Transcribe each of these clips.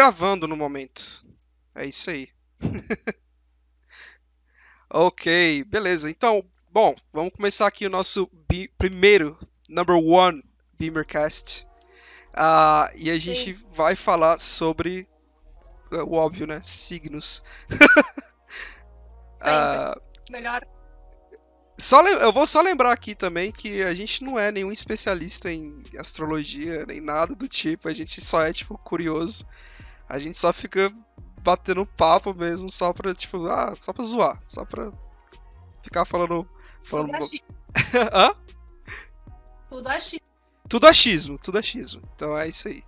gravando no momento. É isso aí. ok, beleza. Então, bom, vamos começar aqui o nosso primeiro, number one Beamercast. Uh, e a gente Sim. vai falar sobre uh, o óbvio, né? Signos. uh, Melhor. Só, eu vou só lembrar aqui também que a gente não é nenhum especialista em astrologia, nem nada do tipo. A gente só é, tipo, curioso. A gente só fica batendo papo mesmo, só pra, tipo, ah, só pra zoar. Só pra ficar falando. falando... Hã? Tudo achismo. Tudo achismo, tudo achismo. Então é isso aí.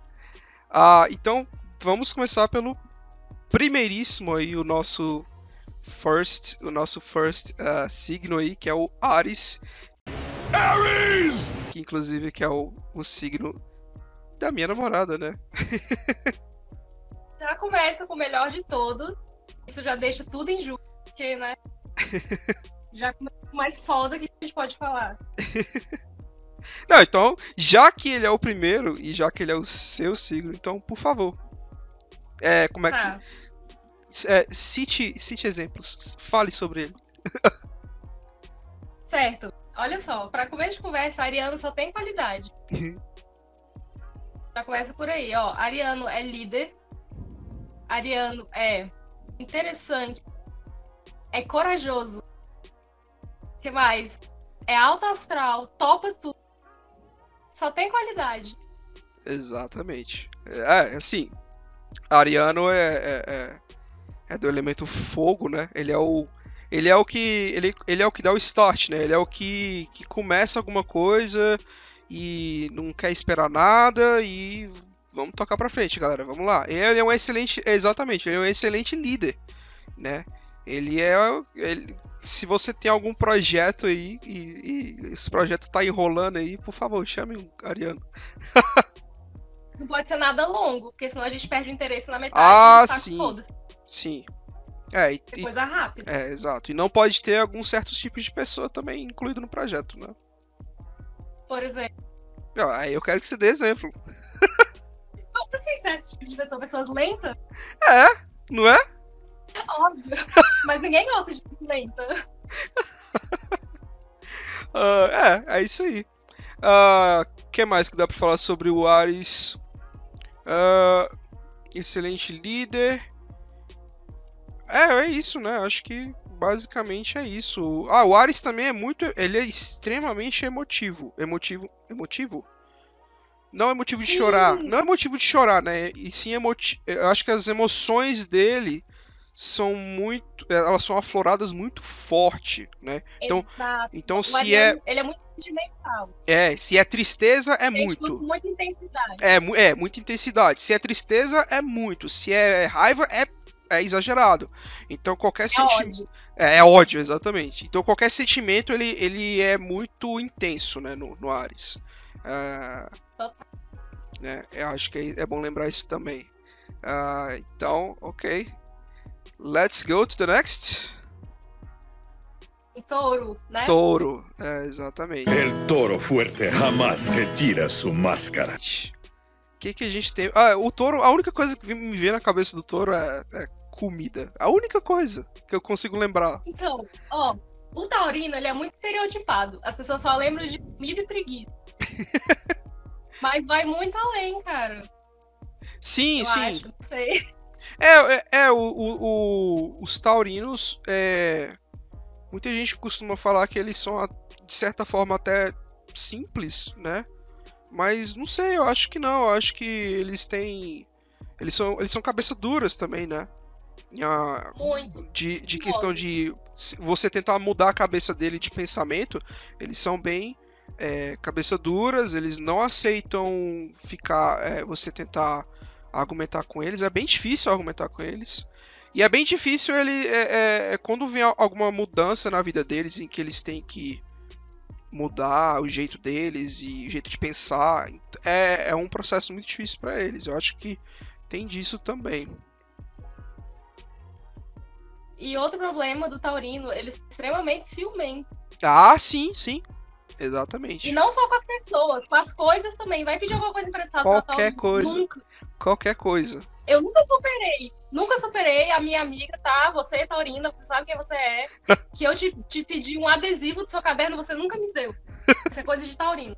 Ah, então vamos começar pelo primeiríssimo aí, o nosso first, o nosso first uh, signo aí, que é o Ares. Ares! Que inclusive que é o, o signo da minha namorada, né? já começa com o melhor de todos. Isso já deixa tudo em julho, porque, né? já começa com mais foda que a gente pode falar. Não, então, já que ele é o primeiro e já que ele é o seu signo, então, por favor. É, como é que tá. se, é, cite, cite exemplos, fale sobre ele. certo. Olha só, para começo de conversa, Ariano só tem qualidade. já começa por aí, ó. Ariano é líder. Ariano é interessante. É corajoso. Que mais? É alto astral, topa tudo só tem qualidade. Exatamente. É, assim, Ariano é, é, é, é, do elemento fogo, né? Ele é o ele é o que ele, ele é o que dá o start, né? Ele é o que, que começa alguma coisa e não quer esperar nada e vamos tocar para frente, galera. Vamos lá. Ele é um excelente, exatamente, ele é um excelente líder, né? Ele é ele, se você tem algum projeto aí e, e esse projeto tá enrolando aí, por favor, chame o Ariano. Não pode ser nada longo, porque senão a gente perde o interesse na metade. Ah, tá sim. Sim. É, e, é coisa rápida. É, exato. E não pode ter alguns certos tipos de pessoa também incluído no projeto, né? Por exemplo. Aí eu quero que você dê exemplo. Não precisa certos tipos de pessoa, pessoas lentas? É, não é? Óbvio. Mas ninguém gosta de lenta. uh, é, é isso aí. O uh, que mais que dá pra falar sobre o Ares? Uh, excelente líder. É, é isso, né? Acho que basicamente é isso. Ah, o Ares também é muito. Ele é extremamente emotivo. Emotivo. Emotivo? Não é motivo de chorar. Não é motivo de chorar, né? E sim emotivo. Eu acho que as emoções dele são muito, é, elas são afloradas muito forte, né? Então, Exato. então se é, ele é muito sentimental. É, se é tristeza é ele muito. Muita intensidade. É, é muita intensidade. Se é tristeza é muito. Se é raiva é é exagerado. Então qualquer é sentimento é, é, ódio, exatamente. Então qualquer sentimento ele, ele é muito intenso, né, no, no Ares. É, né, eu acho que é, é bom lembrar isso também. Uh, então, ok. Let's go to the next. Touro, né? Touro, é, exatamente. El toro fuerte jamás retira sua máscara. O que, que a gente tem? Ah, o touro, a única coisa que me vem na cabeça do touro é, é comida. A única coisa que eu consigo lembrar. Então, ó, o taurino ele é muito estereotipado. As pessoas só lembram de comida e preguiça. Mas vai muito além, cara. Sim, eu sim. Acho, não sei. É, é, é o, o, o, os taurinos. É, muita gente costuma falar que eles são, de certa forma, até simples, né? Mas não sei, eu acho que não. Eu acho que eles têm. Eles são, eles são cabeça duras também, né? Ah, Muito. De, de questão de você tentar mudar a cabeça dele de pensamento, eles são bem é, cabeça duras, eles não aceitam ficar. É, você tentar argumentar com eles. É bem difícil argumentar com eles. E é bem difícil ele. É, é, é, quando vem alguma mudança na vida deles em que eles têm que mudar o jeito deles e o jeito de pensar. É, é um processo muito difícil para eles. Eu acho que tem disso também. E outro problema do Taurino, ele é extremamente ciumento. Ah, sim, sim. Exatamente. E não só com as pessoas, com as coisas também. Vai pedir alguma coisa emprestada Qualquer coisa. Nunca. Qualquer coisa. Eu nunca superei. Nunca superei a minha amiga, tá? Você é taurina, você sabe quem você é. Que eu te, te pedi um adesivo do seu caderno, você nunca me deu. Isso é coisa de taurino.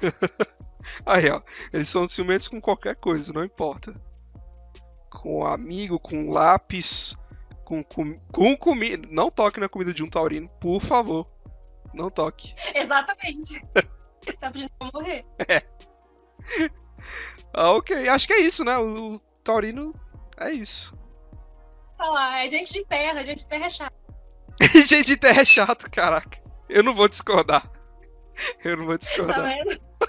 Aí, ó. Eles são ciumentos com qualquer coisa, não importa. Com amigo, com lápis, com, com, com comida. Não toque na comida de um taurino, por favor. Não toque. Exatamente. tá pedindo pra morrer. Ah, ok. Acho que é isso, né? O, o taurino é isso. Falar, é gente de terra, gente de terra é chato. Gente de terra é chato, caraca. Eu não vou discordar. Eu não vou Tá discordar. vendo?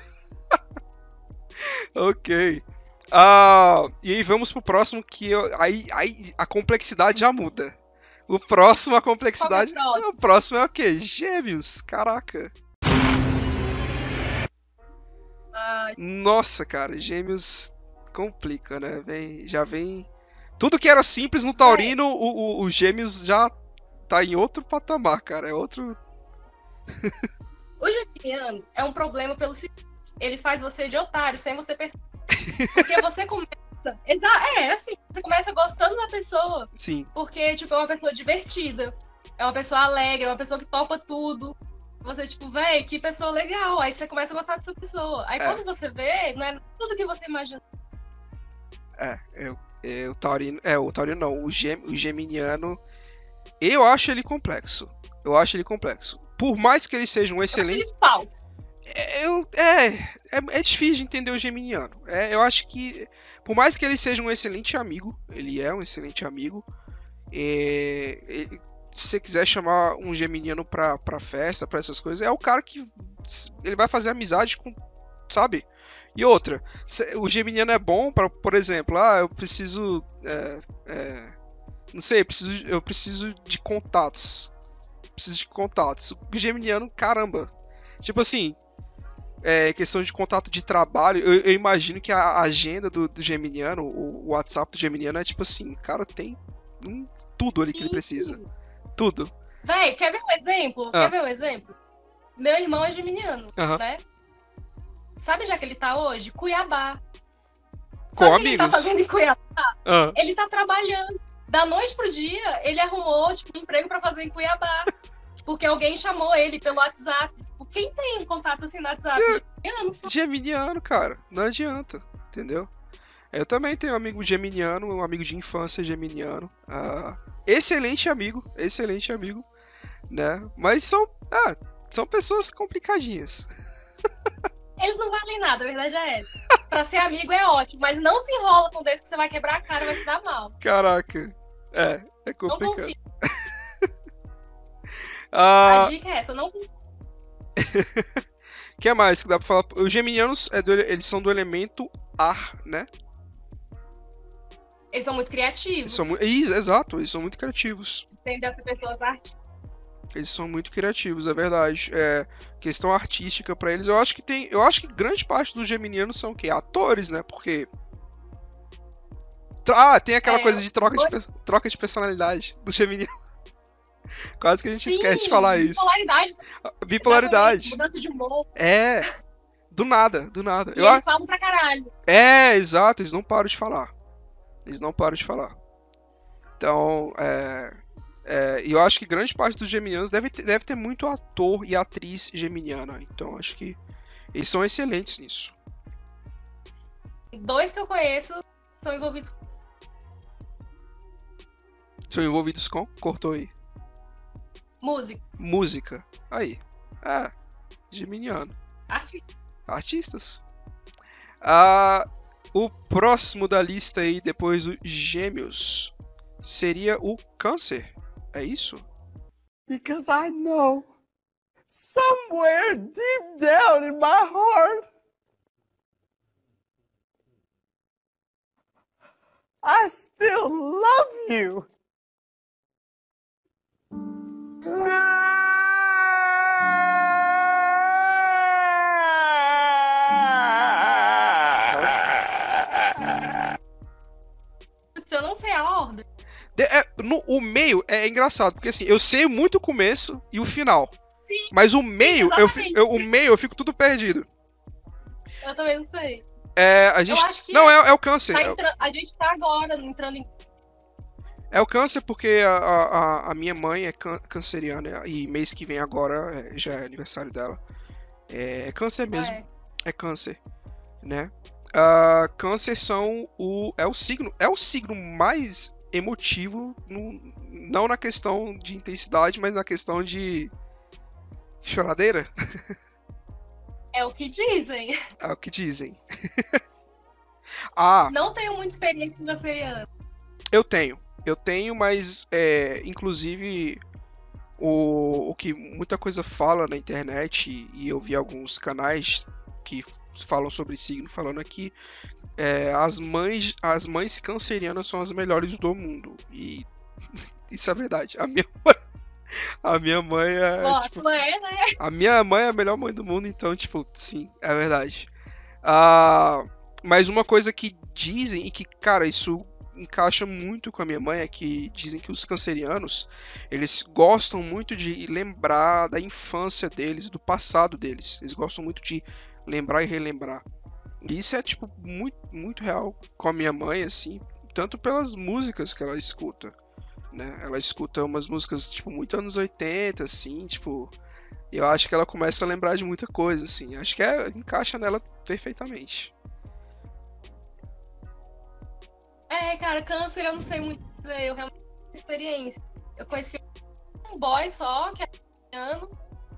Ok. Ah, e aí vamos pro próximo que eu- aí, aí a complexidade já muda. O próximo, a complexidade. É o o próximo é o quê? Gêmeos. Caraca. Ai, Nossa, cara, gêmeos complica, né? Vem, já vem. Tudo que era simples no Taurino, o, o, o gêmeos já tá em outro patamar, cara. É outro. O geminiano é um problema pelo seguinte: ele faz você de otário sem você perceber. Porque você começa. Exa- É, assim, você começa gostando da pessoa, Sim. porque, tipo, é uma pessoa divertida, é uma pessoa alegre, é uma pessoa que topa tudo. Você, tipo, véi, que pessoa legal. Aí você começa a gostar dessa pessoa. Aí É. quando você vê, não é tudo que você imagina. É, é, é, o Taurino. É, o Taurino não. O, gem, o Geminiano. Eu acho ele complexo. Eu acho ele complexo. Por mais que ele seja um Eu acho excelente. ele falso. É, Eu, é, é, é difícil de entender o Geminiano. É, eu acho que, por mais que ele seja um excelente amigo, ele é um excelente amigo. é, se você quiser chamar um Geminiano pra, pra festa, pra essas coisas, é o cara que ele vai fazer amizade com, sabe? E outra, o Geminiano é bom para, por exemplo, ah, eu preciso, é, é, não sei, eu preciso, eu preciso de contatos, preciso de contatos. O Geminiano, caramba, tipo assim, é, questão de contato de trabalho, eu, eu imagino que a agenda do, do Geminiano, o, WhatsApp do Geminiano é tipo assim, cara tem hum, tudo ali que ele precisa. Tudo. Véi, quer ver um exemplo? Ah. Quer ver um exemplo? Meu irmão é geminiano, Aham. né? Sabe é que ele tá hoje? Cuiabá. Com Sabe que ele tá amigos. fazendo em Cuiabá? Ah, Ele tá trabalhando. Da noite pro dia, ele arrumou, tipo, um emprego pra fazer em Cuiabá. Porque alguém chamou ele pelo WhatsApp. Quem tem contato assim no WhatsApp? Geminiano só. Geminiano, cara. Não adianta, entendeu? Eu também tenho um amigo geminiano, um amigo de infância geminiano. ah, excelente amigo, excelente amigo, né? Mas são, ah, são pessoas complicadinhas. Eles não valem nada, a verdade é essa. Pra ser amigo é ótimo, mas não se enrola com desse que você vai quebrar a cara, vai se dar mal. Caraca. É, é Não complicado. confia. Ah, A dica é essa, não confia. que mais que dá pra falar? Os geminianos, é do- eles são do elemento ar, né? Eles são muito Eles criativos. são muito, Isso, exato, eles são muito criativos. Ser pessoas artistas. Eles são muito criativos, é verdade. É, questão artística pra eles, eu acho que tem, eu acho que grande parte dos geminianos são o quê? Atores, né? Porque Ah, tem aquela É, coisa de troca de, dois- pe- troca de personalidade do geminiano. Quase que a gente Sim, esquece de falar isso. Bipolaridade. Bipolaridade. Mudança de humor. É. Do nada, do nada. E Eu, eles falam pra caralho. É, exato, eles não param de falar. Eles não param de falar. Então, é. é, E eu acho que grande parte dos geminianos deve ter, deve ter muito ator e atriz geminiana. Então, acho que eles são excelentes nisso. Dois que eu conheço são envolvidos com São envolvidos com. Cortou aí. Música, Música. Aí. É. Geminiano. arte. Artistas. Ah, o próximo da lista aí, depois do Gêmeos, seria o Câncer. É isso? Because I know somewhere deep down in my heart, I still love you. Eu não sei a ordem. De- é, no- o meio é engraçado, porque assim, eu sei muito o começo e o final. Mas o meio, eu, eu- o meio eu fico tudo perdido. Eu também não sei. É, a gente. Não, é, é o câncer. Tá É, entra- A gente tá agora entrando em. É o câncer porque a, a, a minha mãe é can- canceriana e mês que vem agora é, já é aniversário dela. É, é câncer mesmo. É. É câncer, né? Ah, câncer são o é o signo é o signo mais emotivo no- não na questão de intensidade, mas na questão de choradeira, É o que dizem. é o que dizem. ah, Não tenho muita experiência com canceriano. Eu tenho, eu tenho, mas é, inclusive o, o que muita coisa fala na internet e, eu vi alguns canais que falam sobre signo falando aqui é, as mães as mães cancerianas são as melhores do mundo e isso é verdade. A minha mãe, a minha mãe é Ó, tipo, a sua é, né? a minha mãe é a melhor mãe do mundo, então, tipo, sim, é verdade. Ah, mas uma coisa que dizem, e que, cara, isso encaixa muito com a minha mãe, é que dizem que os cancerianos, eles gostam muito de lembrar da infância deles, do passado deles. Eles gostam muito de lembrar e relembrar. E isso é, tipo, muito, muito real com a minha mãe, assim, tanto pelas músicas que ela escuta. Né? Ela escuta umas músicas, tipo, muito anos 80, assim, tipo, eu acho que ela começa a lembrar de muita coisa, assim. Acho que é, encaixa nela perfeitamente. É, cara, câncer eu não sei muito dizer. Eu realmente não tenho experiência. Eu conheci um boy só, que é ano,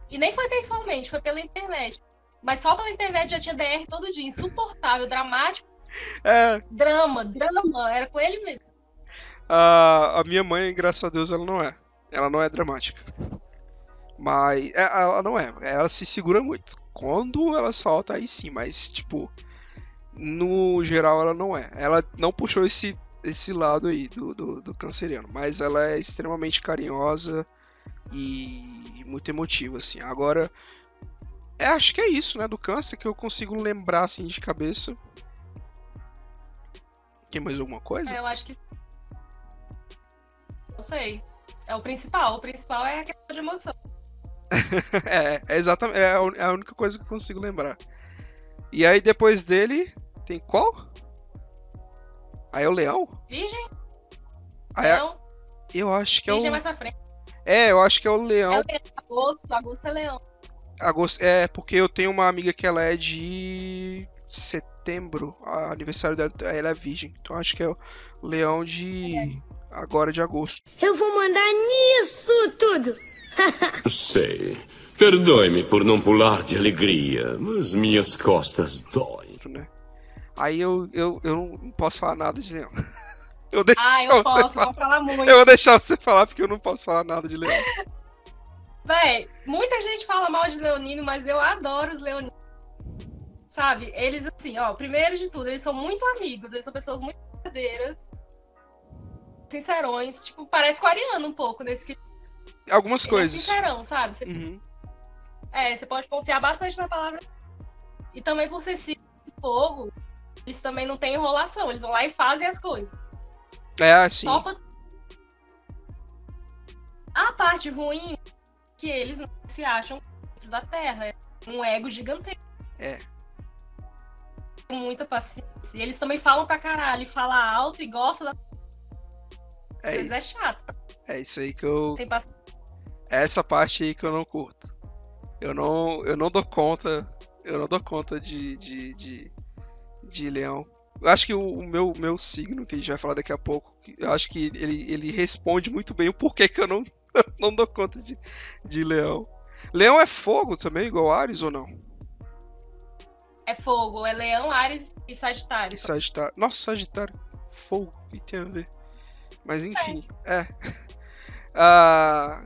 e nem foi pessoalmente, foi pela internet. Mas só pela internet já tinha DR todo dia, insuportável, dramático, É, drama, drama, era com ele mesmo. a, a minha mãe, graças a Deus, ela não é. Ela não é dramática. Mas é, ela não é. Ela se segura muito. Quando ela solta, aí sim, mas, tipo, no geral ela não é. Ela não puxou esse, esse lado aí do, do, do canceriano, mas ela é extremamente carinhosa e, e muito emotiva, assim. Agora, é, acho que é isso, né, do câncer que eu consigo lembrar, assim, de cabeça. Tem mais alguma coisa? É, eu acho que. Não sei. É o principal. O principal é a questão de emoção. É, é exatamente, é a é a única coisa que eu consigo lembrar. E aí depois dele tem qual? Aí é o leão? Virgem? Aí é- eu acho que é o virgem é mais pra frente. É, eu acho que é o É leão. o leão. Agosto, agosto é leão. Agosto, é, porque eu tenho uma amiga que ela é de setembro, a aniversário dela, ela é virgem. Então acho que é o leão de agora de agosto, Eu vou mandar nisso tudo. Sei. Perdoe-me por não pular de alegria, mas minhas costas doem. né? Aí eu, eu, eu não posso falar nada de leão. Eu deixo Ah, eu você posso, falar. vou falar muito. Eu vou deixar você falar porque eu não posso falar nada de leão. Véi, muita gente fala mal de leonino, mas eu adoro os leoninos. Sabe? Eles, assim, ó, primeiro de tudo, eles são muito amigos, eles são pessoas muito verdadeiras, sincerões. Tipo, parece com Ariano um pouco nesse que. Algumas Ele é coisas. sincerão, sabe? Você, Uhum. é, você pode confiar bastante na palavra. E também por ser fogo, eles também não têm enrolação, eles vão lá e fazem as coisas. É, assim. Topa. A parte ruim é que eles não se acham dentro da Terra. É um ego gigantesco. É. Com muita paciência. E eles também falam pra caralho, fala alto e gosta da É. É chato. é isso aí que eu. Tem paciência. É essa parte aí que eu não curto. Eu não, eu não dou conta. Eu não dou conta de, de, de, de leão. Eu acho que o, o meu, meu signo, que a gente vai falar daqui a pouco, eu acho que ele, ele responde muito bem o porquê que eu não, não dou conta de, de leão. Leão é fogo também, igual Ares ou não? É fogo, é leão, Ares e Sagitário. Sagitário. Nossa, Sagitário. Fogo, o que tem a ver? Mas enfim, é. Ah,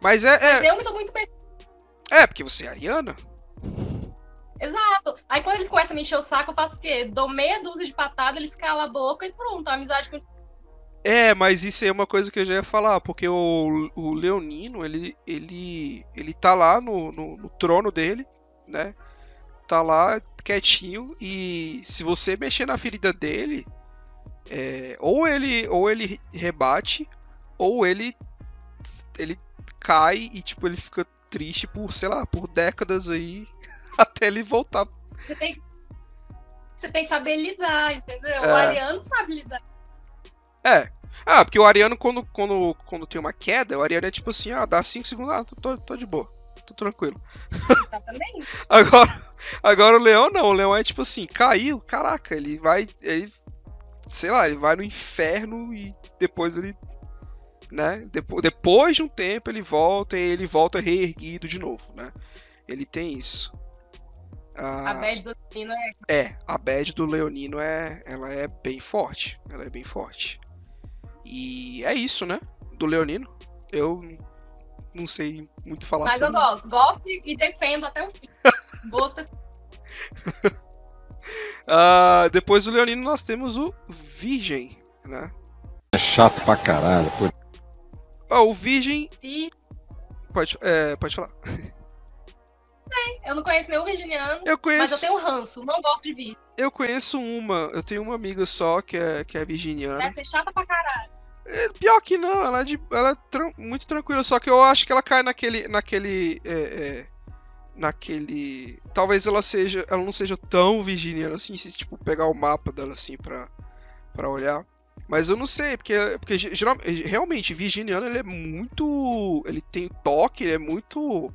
mas é, Mas é. eu me dou muito bem. É, porque você é ariana? Exato. Aí quando eles começam a me encher o saco, eu faço o quê? Dou meia dúzia de patada, eles calam a boca e pronto. A amizade com É, mas isso é uma coisa que eu já ia falar, porque o, o Leonino, ele, ele, ele tá lá no, no, no trono dele, né? Tá lá quietinho e se você mexer na ferida dele, é, ou ele ou ele rebate, ou ele ele cai e tipo ele fica triste por, sei lá, por décadas aí até ele voltar. Você tem, Você tem que saber lidar, entendeu? O É. ariano sabe lidar. É. Ah, porque o Ariano, quando, quando, quando tem uma queda, o Ariano é tipo assim, ah, dá 5 segundos, ah, tô, tô, tô de boa, tô tranquilo. Exatamente. Agora, agora o Leão não, o Leão é tipo assim, caiu, caraca, ele vai, ele, sei lá, ele vai no inferno e depois ele, né, depois, depois de um tempo ele volta e ele volta reerguido de novo, né. Ele tem isso. A Ah, bad do menino é. é, a bad do Leonino é, ela é bem forte, ela é bem forte. E é isso, né, do Leonino. Eu não sei muito falar Mas eu sobre gosto. Gosto e defendo até o fim. Boas pessoas. Ah, depois do Leonino nós temos o Virgem, né? É chato pra caralho. Pô. Ó, o Virgem. E Pode, é, pode falar. eu não conheço nenhum virginiano, Eu mas eu conheço, tenho ranço. Não gosto de vídeo. eu conheço uma. Eu tenho uma amiga só que é, que é virginiana. Deve ser chata pra caralho. É, pior que não, ela é, de, ela é tran- muito tranquila, só que eu acho que ela cai naquele. naquele. é, é, naquele. Talvez ela seja. Ela não seja tão virginiana assim, se tipo, pegar o mapa dela assim pra, pra olhar. Mas eu não sei, porque, porque ge- geral- realmente, virginiano ele é muito. Ele tem toque, ele é muito.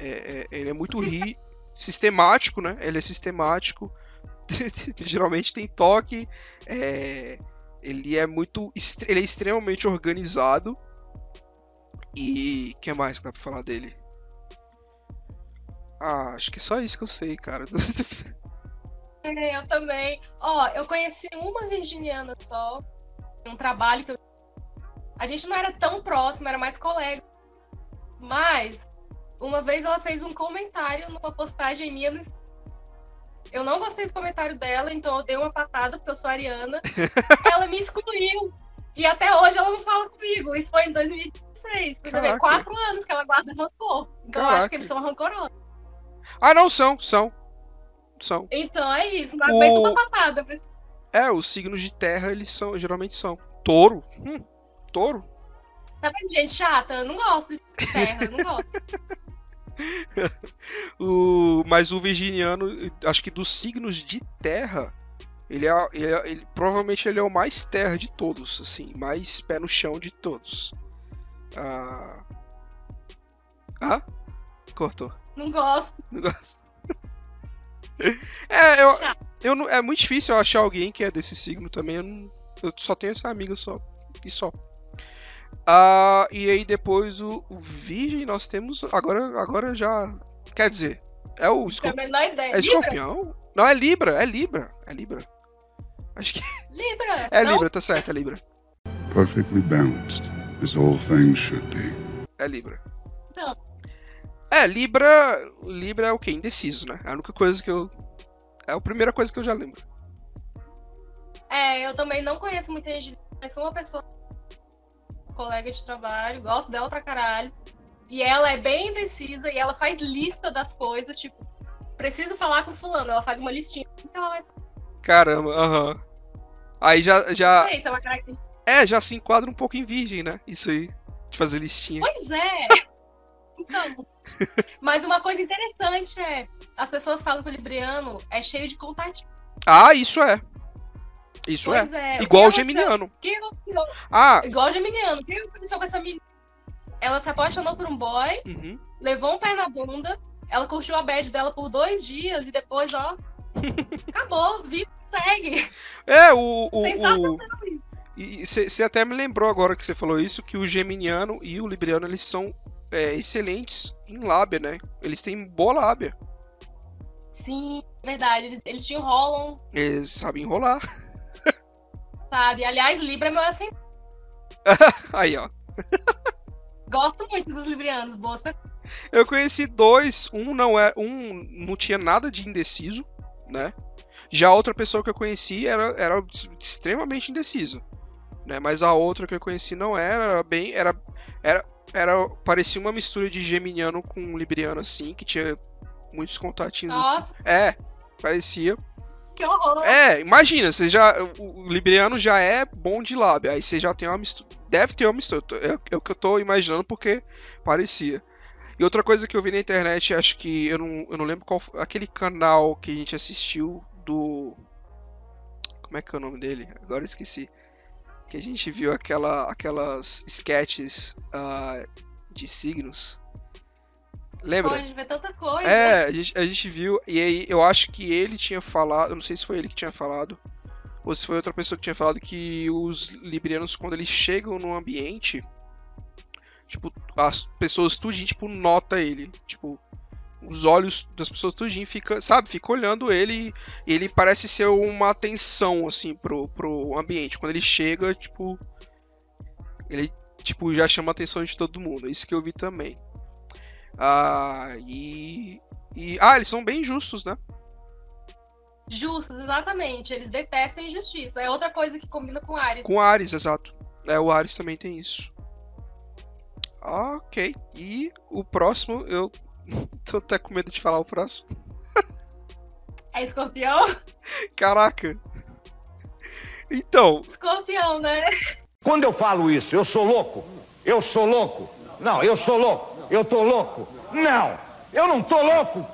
É, é, ele é muito ri, sistemático, né? Ele é sistemático. geralmente tem toque. É, ele é muito. Ele é extremamente organizado. E. O que mais que dá pra falar dele? Ah, acho que é só isso que eu sei, cara. Eu também. Ó, eu conheci uma virginiana só. Um trabalho que eu. A gente não era tão próximo, era mais colega. Mas, uma vez ela fez um comentário numa postagem minha no Instagram. Eu não gostei do comentário dela, então eu dei uma patada, porque eu sou ariana. ela me excluiu. E até hoje ela não fala comigo. Isso foi em 2016. Pra você ver, Caraca. quatro anos que ela guarda rancor. Então eu Caraca. acho que eles são rancorosos. ah, não, são, são. São. Então é isso. Não O- aguento uma patada. esse- É, os signos de terra, eles são, geralmente são. Touro. Hum, touro. Tá vendo, gente chata? Eu não gosto de terra, eu não gosto. O, mas o virginiano, acho que dos signos de terra, ele é, ele é- ele- provavelmente ele é o mais terra de todos, assim, mais pé no chão de todos. Ah, ah? cortou. Não gosto. Não gosto. É, eu, eu não, é muito difícil eu achar alguém que é desse signo também. Eu, não- eu só tenho essa amiga só. E só. Ah, e aí depois o, o Virgem nós temos. Agora, agora já. Quer dizer, é o Não escorpião. É Libra? escorpião? Não, é Libra, é Libra. É Libra. Acho que Libra. é não? Libra, tá certo, é Libra. perfectly balanced, as all things should be. É Libra. Então. É, Libra. Libra é o quê? Indeciso, né? É a única coisa que eu. É a primeira coisa que eu já lembro. É, eu também não conheço muita gente. Mas sou uma pessoa. Colega de trabalho, gosto dela pra caralho. E ela é bem indecisa e ela faz lista das coisas, tipo, preciso falar com fulano. Ela faz uma listinha. Então ela vai. Caramba, aham. Aí já, já. Não sei se é uma característica. É, já se enquadra um pouco em virgem, né? Isso aí. De fazer listinha. Pois é! Então. Mas uma coisa interessante é. As pessoas falam que o Libriano é cheio de contatinhos. Ah, isso é. Isso é. É. Igual o geminiano. aconteceu- o que aconteceu? Ah, Igual o Geminiano. O que aconteceu com essa menina? Ela se apaixonou por um boy, uhum. levou um pé na bunda, ela curtiu a bad dela por dois dias e depois, ó. acabou, vida segue. É, o. o, Sensacional o... isso. E você até me lembrou agora que você falou isso, que o geminiano e o libriano eles são é, excelentes em lábia, né? Eles têm boa lábia. Sim, verdade. Eles, eles te enrolam, Eles sabem enrolar. sabe? Aliás, Libra é meu assim. Aí, ó. Gosto muito dos Librianos, boas pessoas. Eu conheci dois, um não é, um não tinha nada de indeciso, né? Já a outra pessoa que eu conheci era, era extremamente indeciso, né? Mas a outra que eu conheci não era, era bem, era, era, era parecia uma mistura de geminiano com libriano assim, que tinha muitos contatinhos assim. Nossa, É, parecia. Que horror. É, imagina, você já o libriano já é bom de lábia, aí você já tem uma mistura, deve ter uma mistura. É, é o que eu tô imaginando porque parecia. E outra coisa que eu vi na internet, acho que eu não, eu não lembro qual foi, aquele canal que a gente assistiu do Como é que é o nome dele? Agora eu esqueci. Que a gente viu aquela, aquelas sketches ah, de signos. Lembra? Pode ver tanta coisa. É, a gente, a gente viu, e aí eu acho que ele tinha falado, eu não sei se foi ele que tinha falado, ou se foi outra pessoa que tinha falado que os librianos, quando eles chegam no ambiente, tipo, as pessoas tudinho, tipo, nota ele, tipo, os olhos das pessoas tudinho fica, sabe, fica olhando ele e ele parece ser uma atenção, assim, pro, pro ambiente. Quando ele chega, tipo, ele, tipo, já chama a atenção de todo mundo, é isso que eu vi também. Ah, e, e. Ah, eles são bem justos, né? Justos, exatamente. Eles detestam injustiça. É outra coisa que combina com Ares. Com Ares, exato. É, o Ares também tem isso. Ok. E o próximo, eu tô até com medo de falar o próximo. É escorpião? Caraca. Então, Escorpião, né? Quando eu falo isso, eu sou louco? Eu sou louco? Não, eu sou louco. Eu tô louco? Não, eu não tô louco.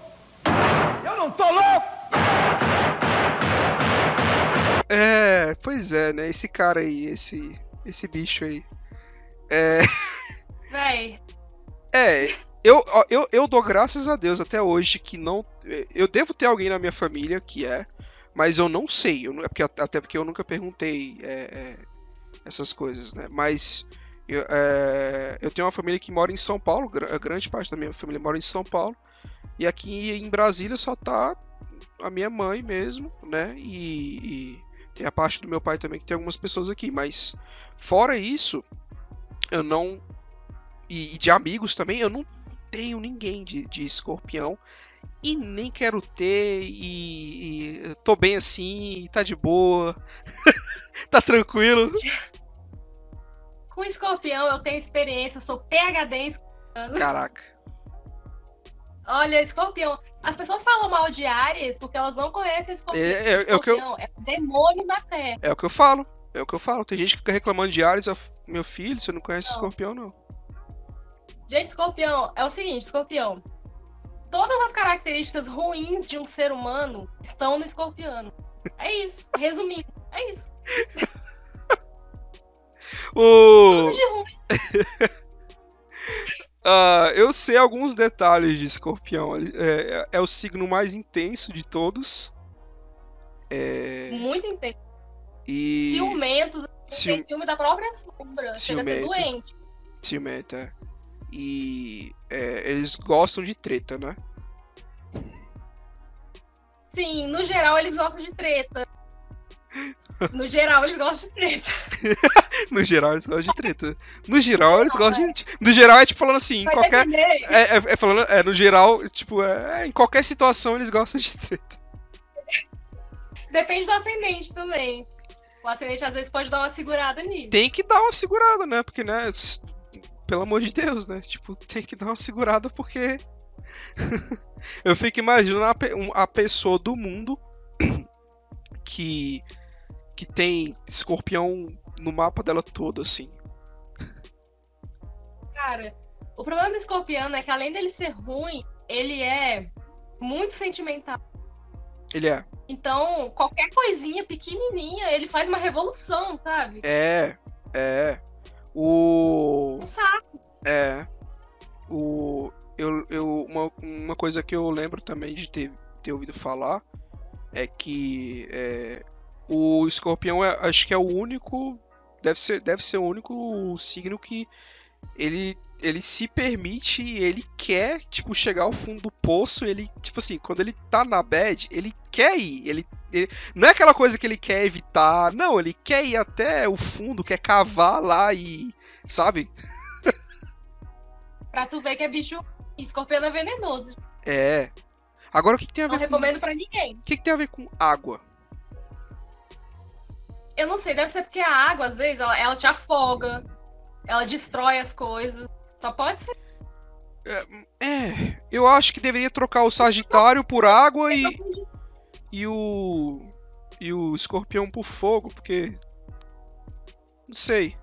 Eu não tô louco. é. Pois é, né? Esse cara aí, esse. Esse bicho aí. É. Véi, É, eu, eu, eu dou graças a Deus até hoje que não. Eu devo ter alguém na minha família que é, mas eu não sei. Eu, não- é porque, até porque eu nunca perguntei é, é, essas coisas, né? Mas eu, é, eu tenho uma família que mora em São Paulo, a grande parte da minha família mora em São Paulo, e aqui em Brasília só tá a minha mãe mesmo, né? E, e tem a parte do meu pai também, que tem algumas pessoas aqui, mas fora isso, eu não e, e de amigos também, eu não tenho ninguém de, de escorpião. E nem quero ter, e, e tô bem assim, tá de boa, tá tranquilo. com escorpião eu tenho experiência, eu sou PHD em escorpião. Caraca. Olha, escorpião. As pessoas falam mal de Ares porque elas não conhecem escorpião. É- é- é o que eu- escorpião é o demônio na terra. É o que eu falo, é o que eu falo. Tem gente que fica reclamando de Ares, eu- meu filho, você não conhece Não. escorpião, não. Gente, escorpião é o seguinte, escorpião. Todas as características ruins de um ser humano estão no escorpiano. É isso. Resumindo, é isso. O... Tudo de ruim. Ah, eu sei alguns detalhes de escorpião. Ele- É, é o signo mais intenso de todos. É, Muito intenso. e Ciumentos. Cium- Tem ciúme da própria sombra. Chega a ser Ciumento. doente. ciumento, é. E é, eles gostam de treta, né? Sim, no geral eles gostam de treta. No geral eles gostam de treta. No geral, eles gostam de treta. No geral, eles gostam de. No geral, é tipo falando assim, em qualquer. É, é- é falando, é, no geral, tipo, é, é, em qualquer situação eles gostam de treta. Depende do ascendente também. O ascendente às vezes pode dar uma segurada nisso. Tem que dar uma segurada, né? Porque, né? Pelo amor de Deus, né? Tipo, tem que dar uma segurada porque. Eu fico imaginando a, pe- a pessoa do mundo que. que tem escorpião no mapa dela todo, assim. Cara, o problema do escorpiano é que além dele ser ruim, ele é muito sentimental. Ele é. Então, qualquer coisinha pequenininha, ele faz uma revolução, sabe? É. É. O. Um saco. É. O. Eu, eu, uma, uma coisa que eu lembro também de ter, ter ouvido falar é que é, o escorpião é, acho que é o único. Deve ser, deve ser o único signo que ele, ele se permite e ele quer, tipo, chegar ao fundo do poço. Ele, tipo assim, quando ele tá na bad, ele quer ir. Ele, ele- não é aquela coisa que ele quer evitar. Não, ele quer ir até o fundo, quer cavar lá e. Sabe? Pra tu ver que é bicho. Escorpiano é venenoso. É. Agora o que, que tem a Não ver com. recomendo pra ninguém. O que, que tem a ver com água? Eu não sei, deve ser porque a água, às vezes, ela, ela te afoga. Ela destrói as coisas. Só pode ser. É, eu acho que deveria trocar o Sagitário por água e, e o. E o escorpião por fogo, porque. Não sei.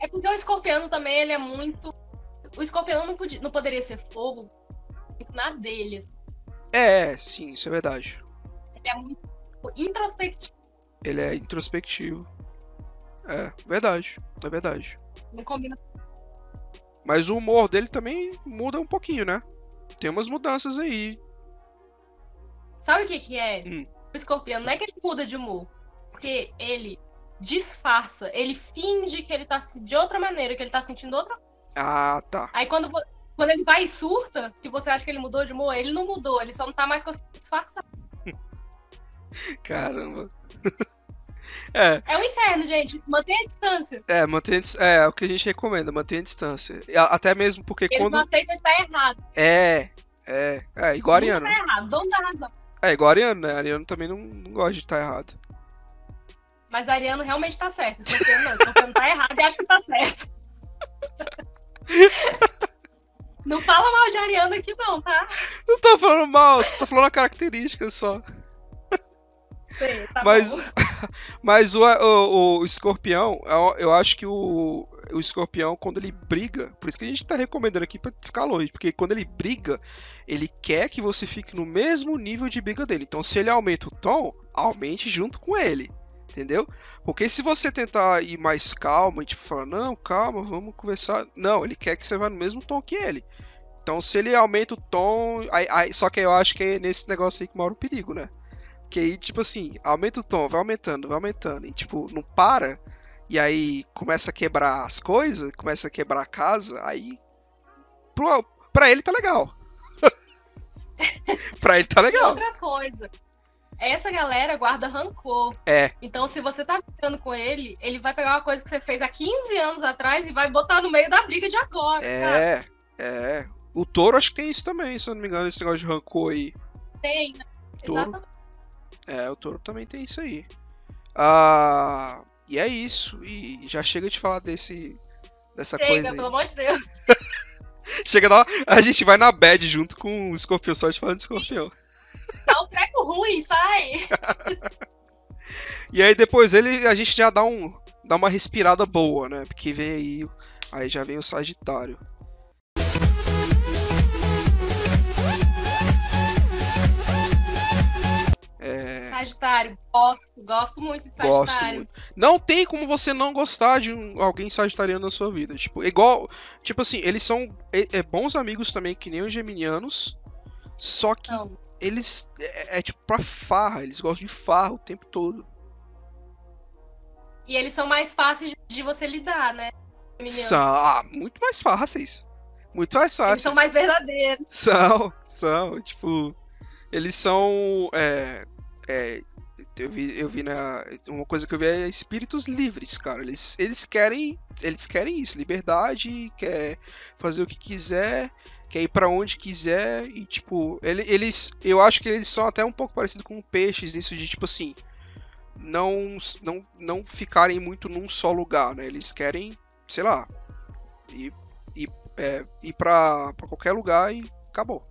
É porque o escorpiano também, ele é muito. O escorpiano não, podia, não poderia ser fogo muito na dele. assim. É, sim, isso é verdade. Ele é muito introspectivo. Ele é introspectivo. É, verdade. É verdade. Não combina. Mas o humor dele também muda um pouquinho, né? Tem umas mudanças aí. Sabe o que que é? Hum. O escorpião não é que ele muda de humor. Porque ele disfarça, ele finge que ele tá de outra maneira, que ele tá sentindo outra. Ah, tá. Aí quando, vo- quando ele vai e surta, que você acha que ele mudou de humor, ele não mudou, ele só não tá mais conseguindo disfarçar. Caramba. é, É um inferno, gente. Mantenha a distância. é, mantenha, é, é o que a gente recomenda, mantenha a distância. A- Até mesmo porque Eles quando. não aceitam estar errado. É, é, é, igual a Ariano. Nunca tá errado, dono da razão. É, igual a Ariano, né? A Ariano também não, não gosta de estar errado. Mas Ariano realmente tá certo. Escorpião não, Escorpião tá errado e acha que tá certo. Não fala mal de Ariano aqui não, tá? Não tô falando mal, só tô falando a característica só. Sei, tá Mas- bom. Mas o, o, o escorpião, eu- eu acho que o, o escorpião, quando ele briga, por isso que a gente tá recomendando aqui pra ficar longe, porque quando ele briga, ele quer que você fique no mesmo nível de briga dele. Então, se ele aumenta o tom, aumente junto com ele. Entendeu? Porque se você tentar ir mais calmo e tipo falar, não, calma, vamos conversar. Não, ele quer que você vá no mesmo tom que ele. Então, se ele aumenta o tom. Aí, aí- só que eu acho que é nesse negócio aí que mora o perigo, né? Que aí, tipo assim, aumenta o tom, vai aumentando, vai aumentando. E, tipo, não para. E aí começa a quebrar as coisas, começa a quebrar a casa. Aí. Pro, pra ele tá legal. pra ele tá E legal. outra coisa. Essa galera guarda rancor. É. Então, se você tá brigando com ele, ele vai pegar uma coisa que você fez há 15 anos atrás e vai botar no meio da briga de agora, sabe? É, é. O touro acho que tem isso também, se eu não me engano, esse negócio de rancor aí. Tem, né? Touro. Exatamente. É, o touro também tem isso aí. Ah, e é isso. E já chega de falar desse. Dessa Chega, coisa aí. pelo amor de Deus. Chega lá, a gente vai na bad junto com o escorpião, só de falar de escorpião. Treco ruim, sai. E aí depois ele a gente já dá um dá uma respirada boa, né? Porque vem aí aí já vem o Sagitário. É, Sagitário, gosto, gosto muito de Sagitário. muito. Não tem como você não gostar de um- alguém sagitariano na sua vida. Tipo, igual, tipo assim, eles são é, é bons amigos também que nem os geminianos. Só que Então, eles é, é tipo pra farra, eles gostam de farra o tempo todo. e eles são mais fáceis de- você lidar, né? São ah, muito mais fáceis. Muito mais fáceis. Eles são mais verdadeiros. São, são, tipo, eles são, é, é, eu vi, eu vi na, uma coisa que eu vi é espíritos livres, cara, eles, eles querem, eles querem isso, liberdade, quer fazer o que quiser, quer ir pra onde quiser e, tipo, ele- eles, eu acho que eles são até um pouco parecidos com peixes, nisso de, tipo assim, não, não, não ficarem muito num só lugar, né, eles querem, sei lá, ir, ir, é, ir pra, pra qualquer lugar e acabou.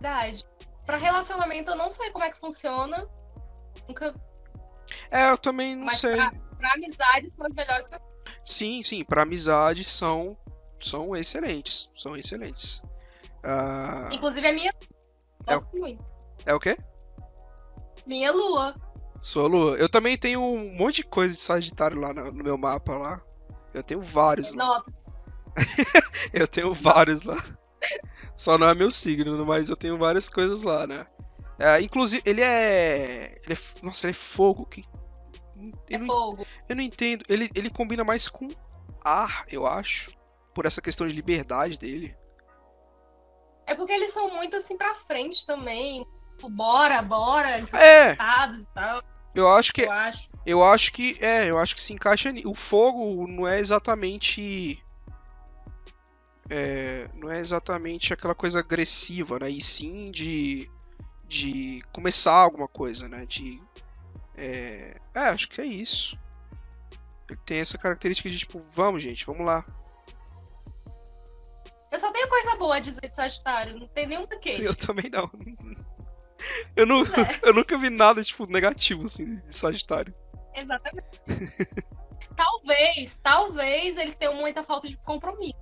Verdade. Pra relacionamento, eu não sei como é que funciona. Nunca. É, eu também não Mas sei. pra, pra amizade, são as melhores pessoas. Sim, sim, pra amizade são, são excelentes. São excelentes. Ah, Inclusive a minha. É o- é o quê? Minha lua. Sou Lua. Eu também tenho um monte de coisa de Sagitário lá no, meu mapa lá. Eu tenho vários lá. Eu tenho vários lá. Só não é meu signo, mas eu tenho várias coisas lá, né? É, inclusive, ele é. Ele é. Nossa, ele é fogo. Que... é Eu, não, fogo. eu não entendo. Ele, ele combina mais com ar, eu acho. Por essa questão de liberdade dele. É porque eles são muito assim pra frente também. Tipo, bora, bora. Eles são É, e tal, eu acho que eu acho. Eu acho que é, eu acho que se encaixa O fogo não é exatamente é, não é exatamente aquela coisa agressiva, né? E sim de de começar alguma coisa, né? De é, é, acho que é isso. Ele tem essa característica de tipo, vamos gente, vamos lá. Eu só tenho coisa boa a dizer de Sagitário. Não tem nenhum queijo. Eu também não. Eu, não, eu nunca vi nada tipo negativo assim de Sagitário. Exatamente. talvez, talvez eles tenham muita falta de compromisso.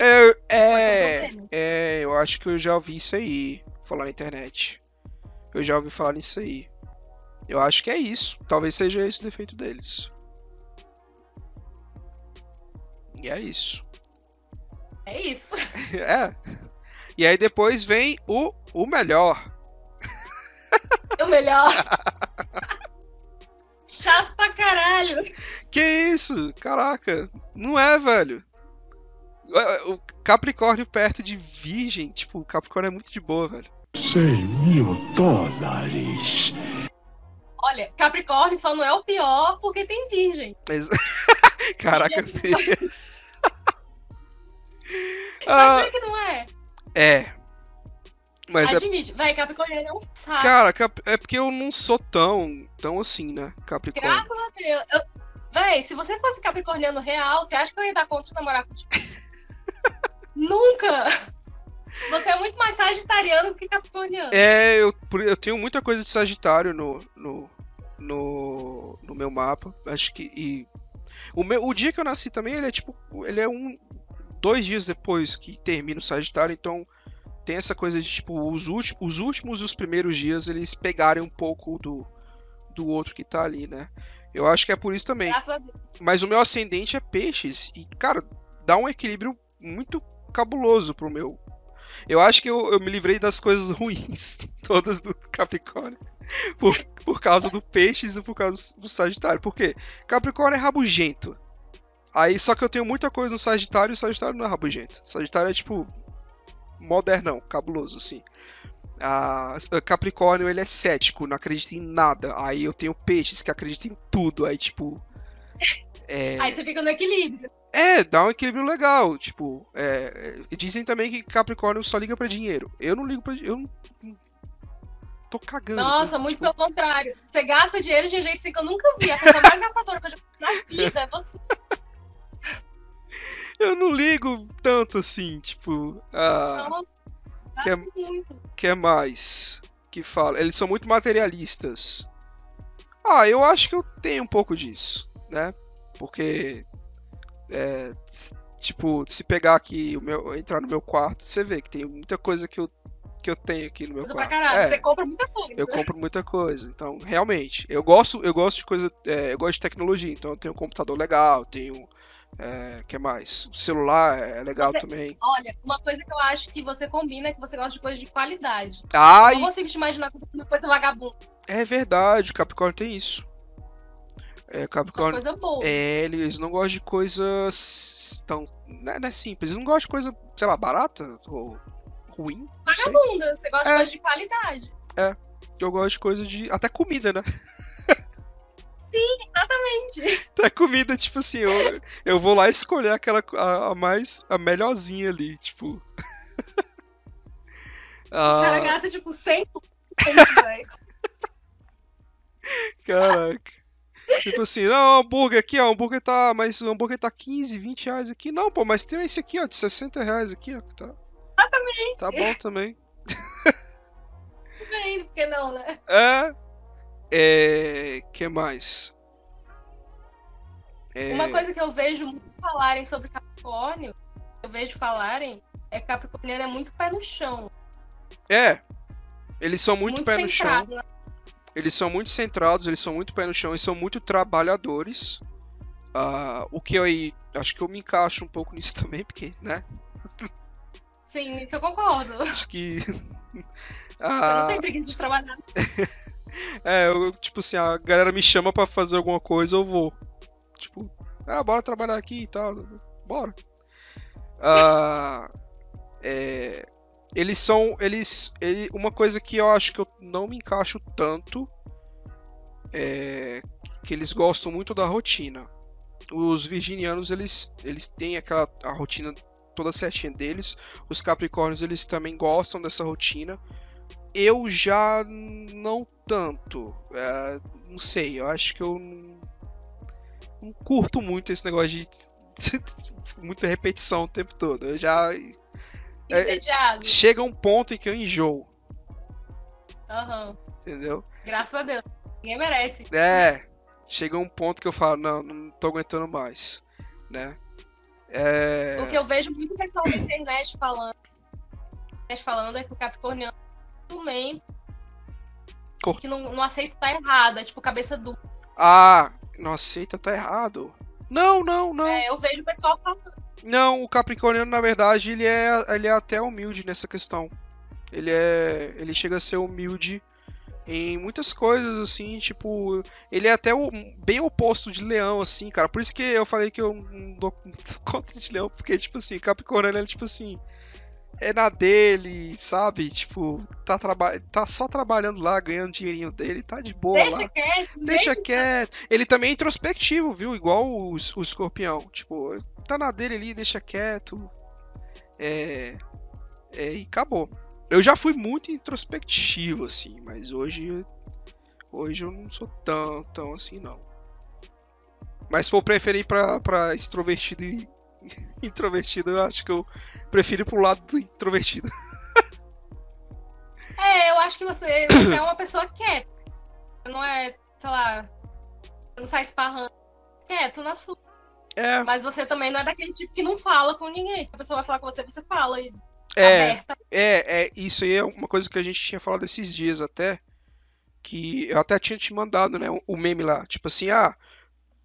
É, é, é, eu acho que eu já ouvi isso aí, falar na internet. Eu já ouvi falar nisso aí. Eu acho que é isso. Talvez seja esse o defeito deles. E é isso. É isso. É. E aí depois vem o, o melhor. O melhor. Chato pra caralho. Que isso? Caraca. Não é, velho. O Capricórnio perto de Virgem, tipo, o Capricórnio é muito de boa, velho. 100 mil dólares. Olha, Capricórnio só não é o pior porque tem virgem. Caraca, filho. Mas Ah, é que não é. é. Mas é. Admite. É um saco. Cara, Cap- é porque eu não sou tão, tão assim, né? Capricórnio. Graças a Deus. Eu... Véi, se você fosse capricorniano real, você acha que eu ia dar conta de namorar contigo? Nunca! Você é muito mais sagitariano do que capricorniano. É, eu, eu tenho muita coisa de Sagitário no, no, no, no meu mapa. Acho que. E o, meu, o dia que eu nasci também, ele é tipo. Ele é um. Dois dias depois que termina o Sagitário, então tem essa coisa de tipo. Os, últimos, os últimos e os primeiros dias eles pegarem um pouco do, do outro que tá ali, né? Eu acho que é por isso também. Mas o meu ascendente é peixes. E, cara, dá um equilíbrio muito cabuloso pro meu. Eu acho que eu, eu me livrei das coisas ruins, todas do Capricórnio. Por, por causa do peixes e por causa do Sagitário. Por quê? Capricórnio é rabugento. Aí, só que eu tenho muita coisa no Sagitário e o Sagitário não é rabugento. O Sagitário é tipo. modernão, cabuloso, assim. A Capricórnio ele é cético, não acredita em nada. Aí eu tenho peixes que acreditam em tudo. Aí, tipo. É, Aí você fica no equilíbrio. é, dá um equilíbrio legal. Tipo, é, é, dizem também que Capricórnio só liga pra dinheiro. Eu não ligo pra Eu não. tô cagando. Nossa, tipo, muito pelo contrário. Você gasta dinheiro de um jeito assim que eu nunca vi. A coisa mais gastadora que eu já na vida é você. Eu não ligo tanto assim, tipo. Ah, Nossa, que é- que é mais? Que fala. Eles são muito materialistas. Ah, eu acho que eu tenho um pouco disso, né? Porque. É, tipo, se pegar aqui, o meu, entrar no meu quarto, você vê que tem muita coisa que eu, que eu tenho aqui no meu Coisa pra quarto. caralho. É. Você compra muita coisa. Eu compro muita coisa. Então, realmente, eu gosto, eu gosto de coisa, é, eu gosto de tecnologia. Então, eu tenho um computador legal, tenho, é, que mais? O celular é legal Você- também. Olha, uma coisa que eu acho que você combina é que você gosta de coisa de qualidade. Ai, Eu não consigo te imaginar com uma coisa vagabunda. é verdade, Capricórnio tem isso. É, Capricórnio, coisa boa. é, eles não gostam de coisas tão, não é, não é simples. Eles não gostam de coisa, sei lá, barata ou ruim. Vagabunda. Você gosta É. de coisa de qualidade. Eu gosto de coisa de, até comida, né? Exatamente. Até comida, tipo assim, eu, eu vou lá escolher aquela a, a mais a melhorzinha ali, tipo. O cara ah, gasta tipo 100 velho. caraca. Tipo assim, não, hambúrguer aqui, ó, hambúrguer tá, mas o hambúrguer tá 15, 20 reais aqui. Não, pô, mas tem esse aqui, ó, de 60 reais aqui, ó, tá, Exatamente. tá bom também. Por que não, né? É, é, que mais? É, Uma coisa que eu vejo muito falarem sobre Capricórnio, eu vejo falarem, é que Capricorniano é muito pé no chão. é, eles são muito, pé no chão. né? Eles são muito centrados, eles são muito pé no chão e são muito trabalhadores. Ah, o que eu aí acho que eu me encaixo um pouco nisso também, porque, né? Sim, isso eu concordo. Acho que. Eu não ah, tenho preguiça de trabalhar. é, eu, tipo assim, a galera me chama pra fazer alguma coisa, eu vou. Tipo, ah, bora trabalhar aqui e tal. Bora. Ah, é, eles são. Eles. Ele, uma coisa que eu acho que eu não me encaixo tanto é que eles gostam muito da rotina. Os virginianos, eles, eles têm aquela a rotina toda certinha deles. Os capricórnios, eles também gostam dessa rotina. Eu já não tanto. É, não sei, eu acho que eu não, não curto muito esse negócio de muita repetição o tempo todo. Eu já É, chega um ponto em que eu enjoo, Aham. entendeu? Graças a Deus. Ninguém merece. É, chega um ponto que eu falo, não, não tô aguentando mais, né? É, O que eu vejo muito pessoal na internet falando, falando é que o Capricorniano é. Cor- Que não, não aceita tá errado, é tipo cabeça dura. Ah, não aceita, tá errado. Não, não, não. É, eu vejo o pessoal falando. Não, o Capricorniano, na verdade, ele é, ele é até humilde nessa questão. Ele é. Ele chega a ser humilde em muitas coisas, assim, tipo. Ele é até o, bem oposto de leão, assim, cara. Por isso que eu falei que eu não dou conta de leão, porque, tipo assim, Capricorniano é tipo assim. É na dele, sabe? Tipo, tá, traba tá só trabalhando lá, ganhando dinheirinho dele, tá de boa Deixa lá. quieto, Deixa quieto. Ele também é introspectivo, viu? Igual o, o escorpião. Tipo, tá na dele ali, deixa quieto. É. É, e acabou. Eu já fui muito introspectivo, assim, mas hoje. Hoje eu não sou tão, tão assim, não. Mas se for preferir pra, pra extrovertido e introvertido, eu acho que eu prefiro ir pro lado do introvertido. É, eu acho que você, você é uma pessoa quieta. Não é, sei lá, você não sai esparrando. Quieto na sua. É, Mas você também não é daquele tipo que não fala com ninguém. Se a pessoa vai falar com você, você fala. E é. aberta. É, é, isso aí é uma coisa que a gente tinha falado esses dias até. Que eu até tinha te mandado, né? O meme lá. Tipo assim, ah,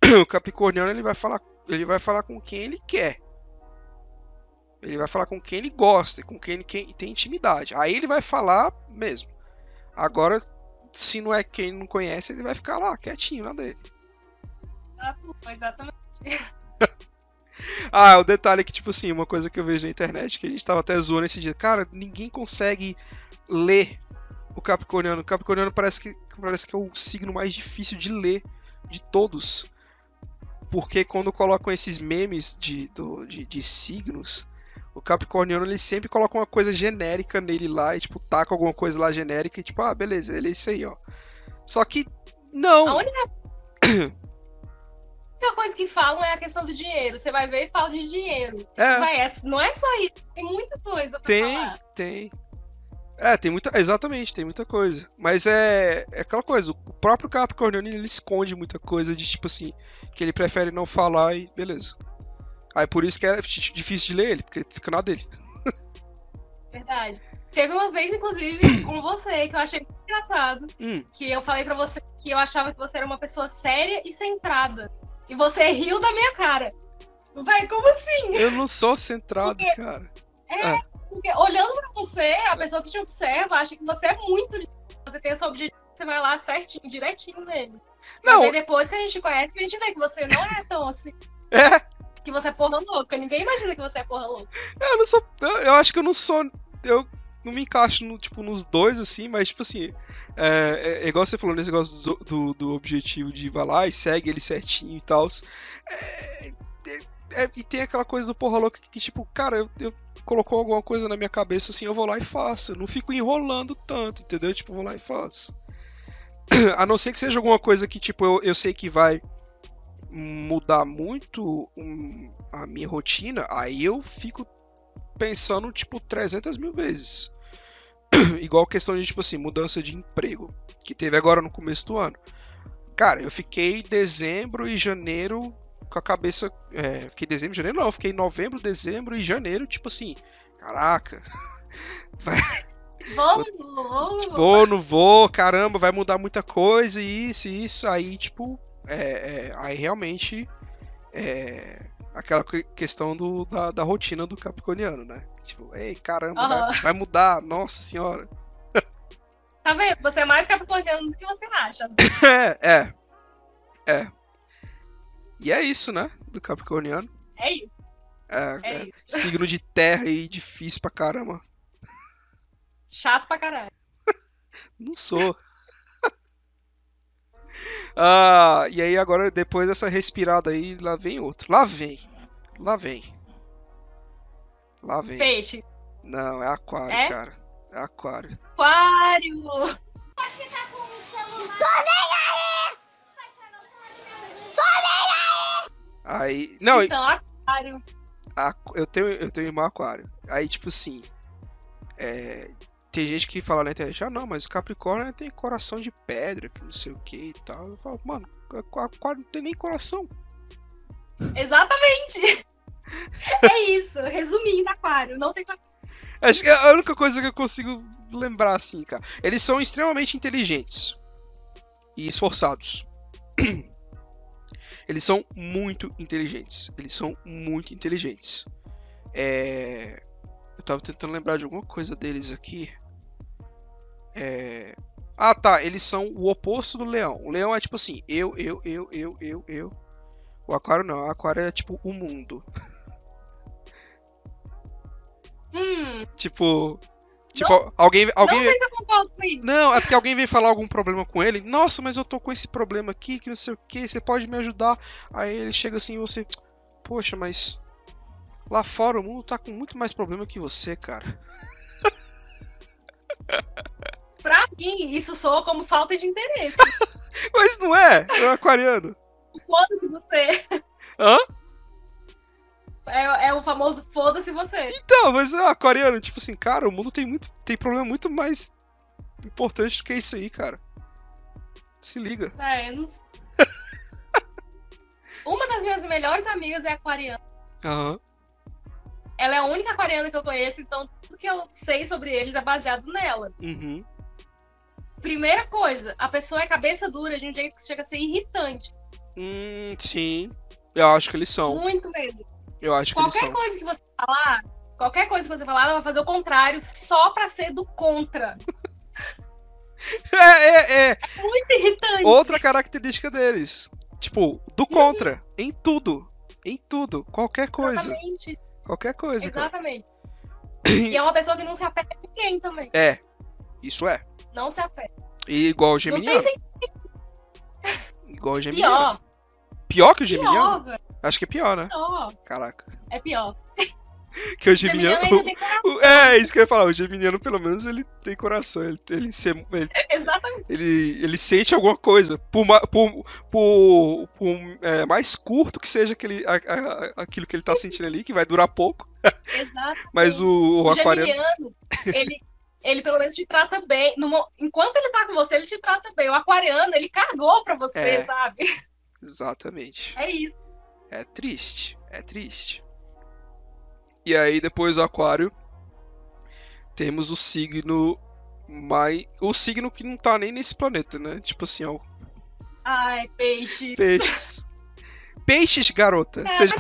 o Capricorniano ele vai falar. Ele vai falar com quem ele quer. Ele vai falar com quem ele gosta, com quem ele quem tem intimidade. Aí ele vai falar mesmo. Agora, se não é quem não conhece, ele vai ficar lá, quietinho na dele. Exatamente. Ah, o detalhe é que, tipo assim, uma coisa que eu vejo na internet, que a gente tava até zoando esse dia, cara, ninguém consegue ler o Capricorniano. O Capricorniano parece que, parece que é o signo mais difícil de ler de todos. Porque quando colocam esses memes de, do- de, de signos, o Capricorniano ele sempre coloca uma coisa genérica nele lá e, tipo, taca alguma coisa lá genérica e, tipo, ah, beleza, ele é isso aí, ó. Só que, não. A única... a única coisa que falam é a questão do dinheiro. Você vai ver e fala de dinheiro. É. Vai, é- não é só isso. Tem muita coisa pra Tem, falar. tem. É, tem muita. Exatamente, tem muita coisa. Mas é, é aquela coisa, o próprio Capricorniano ele esconde muita coisa de tipo assim, que ele prefere não falar e beleza. Aí por isso que é di- difícil de ler ele, porque ele fica na dele. Verdade. Teve uma vez, inclusive, com você, que eu achei muito engraçado. Hum, Que eu falei pra você que eu achava que você era uma pessoa séria e centrada. E você riu da minha cara. Vai, como assim? eu não sou centrado, cara. Porque olhando pra você, a pessoa que te observa acha que você é muito. Você tem o seu objetivo, você vai lá certinho, direitinho nele. Mas Não, aí depois que a gente conhece, que a gente vê que você não é tão assim. é, Que você é porra louca. Ninguém imagina que você é porra louca. eu não sou. Eu, eu acho que eu não sou. Eu não me encaixo no, tipo, nos dois, assim, mas tipo assim. É, é- é igual você falou nesse negócio do, do, do objetivo de ir vai lá e segue ele certinho e tal. É, é- e tem aquela coisa do porra louca que, tipo, cara, eu, eu colocou alguma coisa na minha cabeça assim, eu vou lá e faço. Eu não fico enrolando tanto, entendeu? Tipo, vou lá e faço. A não ser que seja alguma coisa que, tipo, eu, eu sei que vai mudar muito hum, a minha rotina, aí eu fico pensando, tipo, 300 mil vezes. Igual questão de, tipo assim, mudança de emprego, que teve agora no começo do ano. Cara, eu fiquei dezembro e janeiro com a cabeça. É, fiquei dezembro janeiro, não, fiquei novembro, dezembro e janeiro, tipo assim, caraca. Vamos, vamos. Vou, não vou, caramba, vai mudar muita coisa, e isso, e isso. Aí, tipo, é, é, aí realmente é aquela que- questão do, da, da rotina do capricorniano, né? Tipo, ei, caramba, vai- Aham. vai, mudar, nossa senhora. Tá vendo? Você é mais capricorniano do que você acha. É, é, é. E é isso, né? Do capricorniano. É isso. É, É é isso. signo de terra e difícil pra caramba. Chato pra caralho. Não sou. ah, e aí agora, depois dessa respirada aí, lá vem outro. Lá vem. Lá vem. Lá vem. Peixe. Não, é aquário, É? cara. É aquário. Aquário. Aí. Não, Então, aquário. a- eu tenho, eu tenho irmão aquário. Aí, tipo assim. É, tem gente que fala na internet, ah não, mas o Capricórnio tem coração de pedra, que não sei o que e tal. Eu falo, mano, aqu- aquário não tem nem coração. Exatamente. é isso. Resumindo, aquário. Não tem coração. Acho que a única coisa que eu consigo lembrar assim, cara. Eles são extremamente inteligentes e esforçados. Eles são muito inteligentes. Eles são muito inteligentes. É... Eu tava tentando lembrar de alguma coisa deles aqui. É... Ah, tá. Eles são o oposto do leão. O leão é tipo assim: eu, eu, eu, eu, eu, eu. O aquário não. O aquário é tipo o mundo. Hum, Tipo. Tipo, alguém. não alguém... com isso. Não, é porque alguém vem falar algum problema com ele. Nossa, mas eu tô com esse problema aqui, que não sei o que, você pode me ajudar. Aí ele chega assim e você. Poxa, mas. Lá fora o mundo tá com muito mais problema que você, cara. Pra mim, isso soa como falta de interesse. Mas não é, é um aquariano. Foda-se você. Hã? É, é o famoso foda-se você. Então, mas é um aquariano, tipo assim, cara, o mundo tem muito. tem problema muito mais importante do que isso aí, cara. Se liga. É, eu não... Uma das minhas melhores amigas é aquariana. Aham. Ela é a única aquariana que eu conheço, então tudo que eu sei sobre eles é baseado nela. Uhum. Primeira coisa, a pessoa é cabeça dura de um jeito que chega a ser irritante. Hum, sim. Eu acho que eles são. Muito mesmo. Eu acho que Qualquer coisa que você falar, qualquer coisa que você falar, ela vai fazer o contrário só pra ser do contra. É, é, é. Muito irritante. Outra característica deles. Tipo, do contra. Em tudo. Em tudo. Qualquer coisa. Exatamente. Qualquer coisa, cara. Exatamente. E é uma pessoa que não se apega a ninguém também. É. Isso é. Não se apega. E igual o Não Geminiano. tem Igual o Geminiano. pior. Pior que o Geminiano? Pior. Acho que é pior, né? Caraca. É pior. Que o Geminiano coração. o- É, isso que eu ia falar. O Geminiano, pelo menos, ele tem coração. Ele, ele, se- ele, Exatamente. ele, ele sente alguma coisa. Por, por, por, por, é, mais curto que seja aquele, a- a- aquilo que ele tá sentindo ali, que vai durar pouco. Exato. Mas o, o O aquariano. geminiano, ele, ele pelo menos te trata bem. No enquanto ele tá com você, ele te trata bem. O aquariano, ele cagou pra você, É. sabe? Exatamente. É isso. É triste, é triste. E aí depois do aquário temos o signo mais o signo que não tá nem nesse planeta, né? Tipo assim, ó, Ai, peixe. peixes. Peixes, garota. Você já-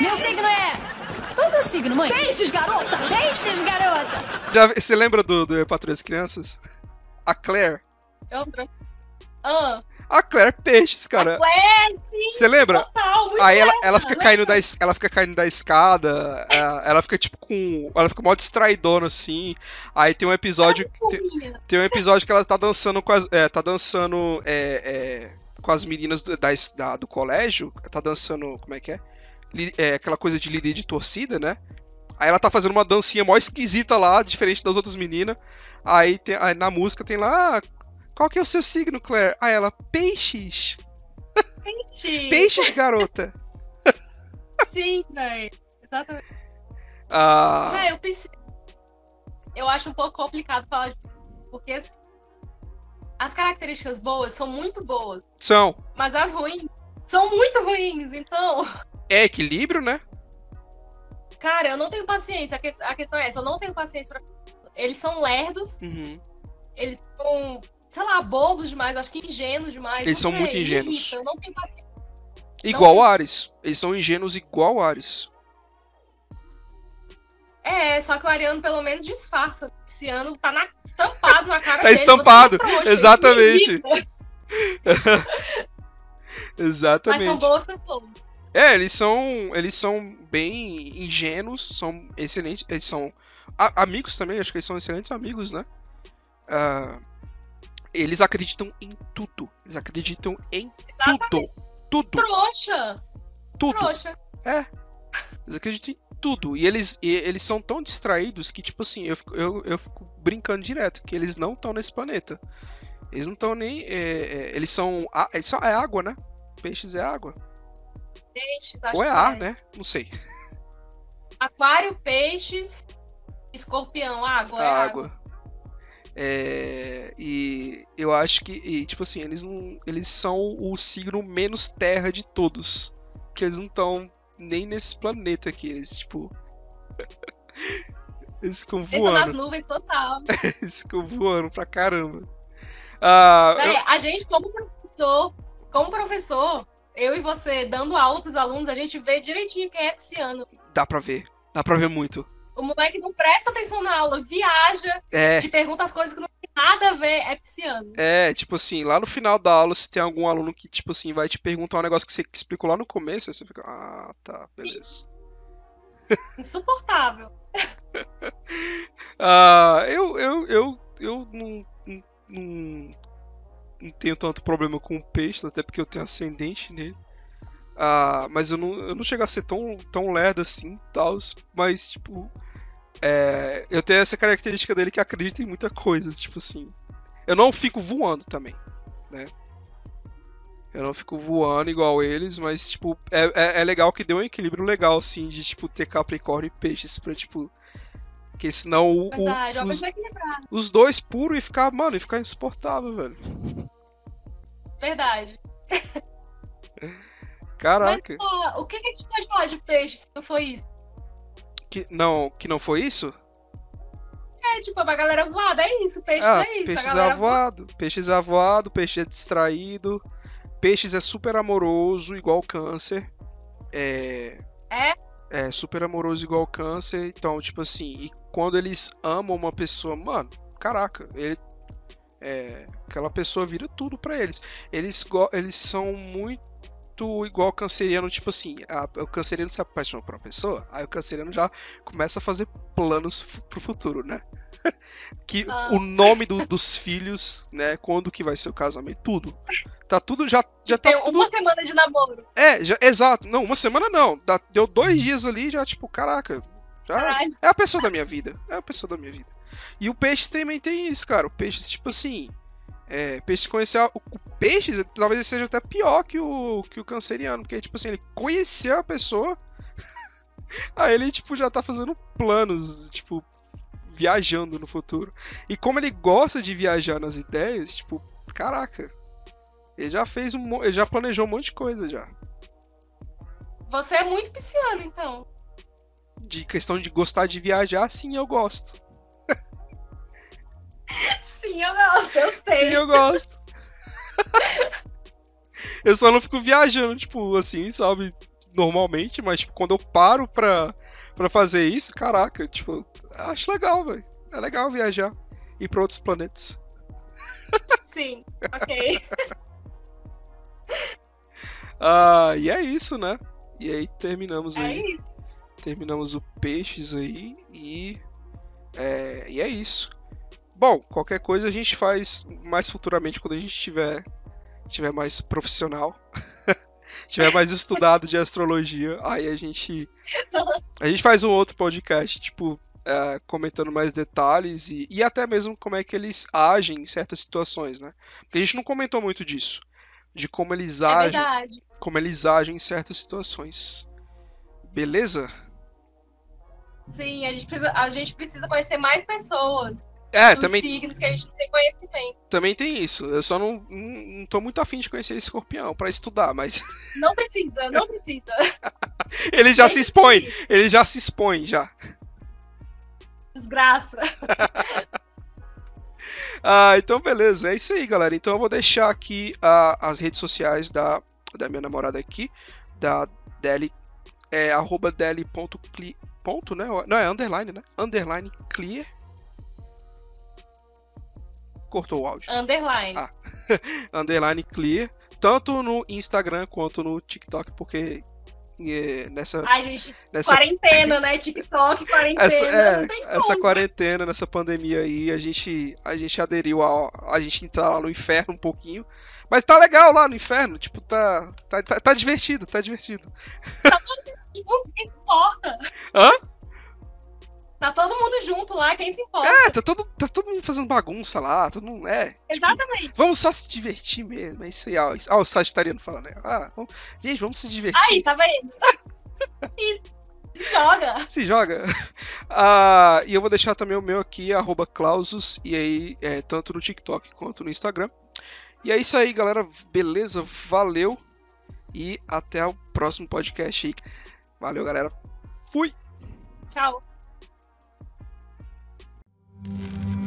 Meu signo é. Qual é o meu signo, mãe? Peixes, garota! Peixes, garota! já você lembra do do Patrulha das Crianças? A Claire. Eu... Ah, A Claire peixes, cara. a Claire, sim, Você lembra? total. Aí ela, ela fica lembra? caindo da ela fica caindo da escada, é, ela fica tipo com, ela fica mó distraidona assim. Aí tem um episódio tem. Tem um episódio que ela tá dançando com as. É, tá dançando é, é, com as meninas do, da, da- do colégio. Tá dançando. Como é que é? É? Aquela coisa de líder de torcida, né? Aí ela tá fazendo uma dancinha mó esquisita lá, diferente das outras meninas. Aí, tem, aí na música tem lá. "Ah, qual que é o seu signo, Claire? Aí ela, peixes. Gente, Peixes, garota. Sim, velho. Exatamente. Ah, É, eu pensei. Eu acho um pouco complicado falar de. Porque assim, as características boas são muito boas, são. mas as ruins são muito ruins. Então, É equilíbrio, né? cara, eu não tenho paciência. A, que- a questão é essa, eu não tenho paciência pra. Eles são lerdos, Uhum. eles são, sei lá, bobos demais, acho que ingênuos demais. Eles não são sei, muito ingênuos. não paciência. Igual tem- Ares. Eles são ingênuos igual Ares. É, só que o Ariano pelo menos disfarça. Esse ano tá na- estampado na cara Tá dele. estampado, isso me exatamente. irrita. Mas Exatamente. são boas pessoas. É, eles são, eles são bem ingênuos, são excelentes, eles são a- amigos também, acho que eles são excelentes amigos, né? Ah, eles acreditam em tudo, eles acreditam em tudo, tudo, Trouxa! tudo. Trouxa. Eles acreditam em tudo e eles, e eles são tão distraídos que tipo assim, eu fico, eu, eu fico brincando direto que eles não estão nesse planeta. Eles não estão nem, é, é, eles são, a- eles são é água, né? Peixes é água. Peixes, acho Ou é que ar, né? Não sei. Aquário, peixes, escorpião, água. é água. água. É, e eu acho que, e, tipo assim, eles não, eles são o signo menos terra de todos, que eles não estão nem nesse planeta aqui, eles tipo Eles ficam Pensa nas voando. nuvens total. Eles ficam voando pra caramba. Ah, eu- É, a gente, como professor, como professor, eu e você dando aula pros alunos, a gente vê direitinho quem é pisciano. dá pra ver. Dá pra ver muito. O moleque não presta atenção na aula, viaja, É, te pergunta as coisas que não tem nada a ver, é pisciano. é, tipo assim, lá no final da aula, se tem algum aluno que, tipo assim, vai te perguntar um negócio que você explicou lá no começo, aí você fica, ah, tá, beleza. Insuportável. Ah, eu, eu, eu, eu não, não, não, não tenho tanto problema com o peixe, até porque eu tenho ascendente nele. Ah, mas eu não, eu não chego a ser tão, tão lerdo assim, tal, mas, tipo, é, eu tenho essa característica dele que acredita em muita coisa, tipo assim. Eu não fico voando também, né? Eu não fico voando igual eles, mas, tipo, é, é, é legal que deu um equilíbrio legal, assim, de, tipo, ter Capricórnio e Peixes pra, tipo... Porque senão o, o- é uma os, os dois puros e ficar, mano, e ficar insuportável, velho. Verdade. Caraca. Mas, pô, o que, que a gente pode falar de peixe se não foi isso? Que, não, que não foi isso? É, tipo, a galera voada, é isso, peixe Ah, é isso. peixes a galera voa- avoado. Peixes avoado, peixe é distraído. Peixes é super amoroso, igual câncer. É. É? É, super amoroso igual câncer. Então, tipo assim, e quando eles amam uma pessoa, mano, caraca, ele. É, aquela pessoa vira tudo pra eles. Eles, eles são muito igual canceriano, tipo assim, a- o canceriano se apaixona por uma pessoa, aí o canceriano já começa a fazer planos pro futuro, né? que Ah. o nome do- dos filhos, né? Quando que vai ser o casamento, tudo. Tá tudo já já tá Tem tudo uma semana de namoro. é, já, exato. Não, uma semana não. Deu dois dias ali, já, tipo, caraca. Já é a pessoa da minha vida. É a pessoa da minha vida. E o peixe também tem isso, cara. O peixe, tipo assim. É, peixe conhecer. a- O, o peixe talvez ele seja até pior que o, que o canceriano. Porque, tipo assim, ele conheceu a pessoa. aí ele, tipo, já tá fazendo planos, tipo, viajando no futuro. E como ele gosta de viajar nas ideias, tipo, caraca. Ele já fez um. Ele já planejou um monte de coisa já. Você é muito pisciano, então. de questão de gostar de viajar, sim, eu gosto. Sim, eu gosto, eu sei. Sim, eu gosto. eu só não fico viajando, tipo, assim, sabe, normalmente, mas tipo, quando eu paro pra, pra fazer isso, caraca, tipo, acho legal, velho. É legal viajar. Ir pra outros planetas. Sim, ok. Ah, e é isso, né? E aí terminamos É aí. isso. Terminamos o peixes aí e. É, e é isso. Bom, qualquer coisa a gente faz mais futuramente quando a gente tiver, tiver mais profissional. tiver mais estudado de astrologia. Aí a gente. A gente faz um outro podcast, tipo, é, comentando mais detalhes e, e até mesmo como é que eles agem em certas situações, né? Porque a gente não comentou muito disso. De como eles É agem verdade. como eles agem em certas situações. Beleza? Sim, a gente, precisa, a gente precisa conhecer mais pessoas. É, também, signos que a gente tem conhecimento. também tem isso. Eu só não, não, tô muito afim de conhecer escorpião pra estudar, mas Não precisa, não precisa. ele já se expõe. precisa. Ele já se expõe, já. Desgraça. Ah, então beleza. É isso aí, galera. Então eu vou deixar aqui ah, as redes sociais da, da minha namorada aqui, da Deli, é arroba deli.cle, ponto, né? Não, é underline, né? Underline clear. Cortou o áudio. Underline. Ah. underline clear, tanto no Instagram quanto no TikTok, porque é, nessa, Ai, gente, nessa, quarentena, né? TikTok, quarentena. essa, é, não essa quarentena, nessa pandemia aí, a gente, a gente aderiu a, a gente entrar lá no inferno um pouquinho. Mas tá legal lá no inferno, tipo, tá, tá, tá, tá divertido, tá divertido. Tipo, quem se importa? Hã? Tá todo mundo junto lá, quem se importa? É, tá todo, tá todo mundo fazendo bagunça lá, todo mundo, é. tipo, Exatamente. vamos só se divertir mesmo, é isso aí, ó, ó o Sagitariano falando, né? Ah, vamos- gente, vamos se divertir. Aí, tá vendo? Isso. Se joga. Se joga. Ah, e eu vou deixar também o meu aqui, arroba Clausus, e aí, é, tanto no TikTok quanto no Instagram. E é isso aí, galera. Beleza? Valeu. E até o próximo podcast aí. Valeu, galera. Fui! Tchau. Thank you.